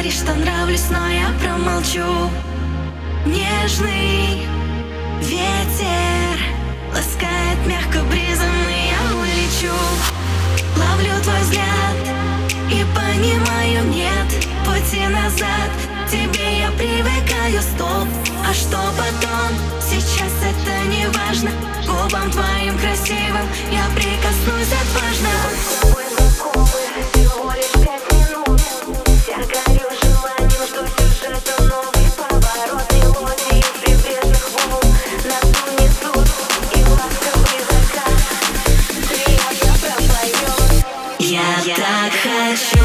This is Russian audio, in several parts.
говоришь, что нравлюсь, но я промолчу. Нежный ветер ласкает мягко бризом, и я улечу. Ловлю твой взгляд и понимаю, нет пути назад. Тебе я привыкаю, стоп, а что потом? Сейчас это не важно, губам твоим так хочу.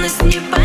юность не по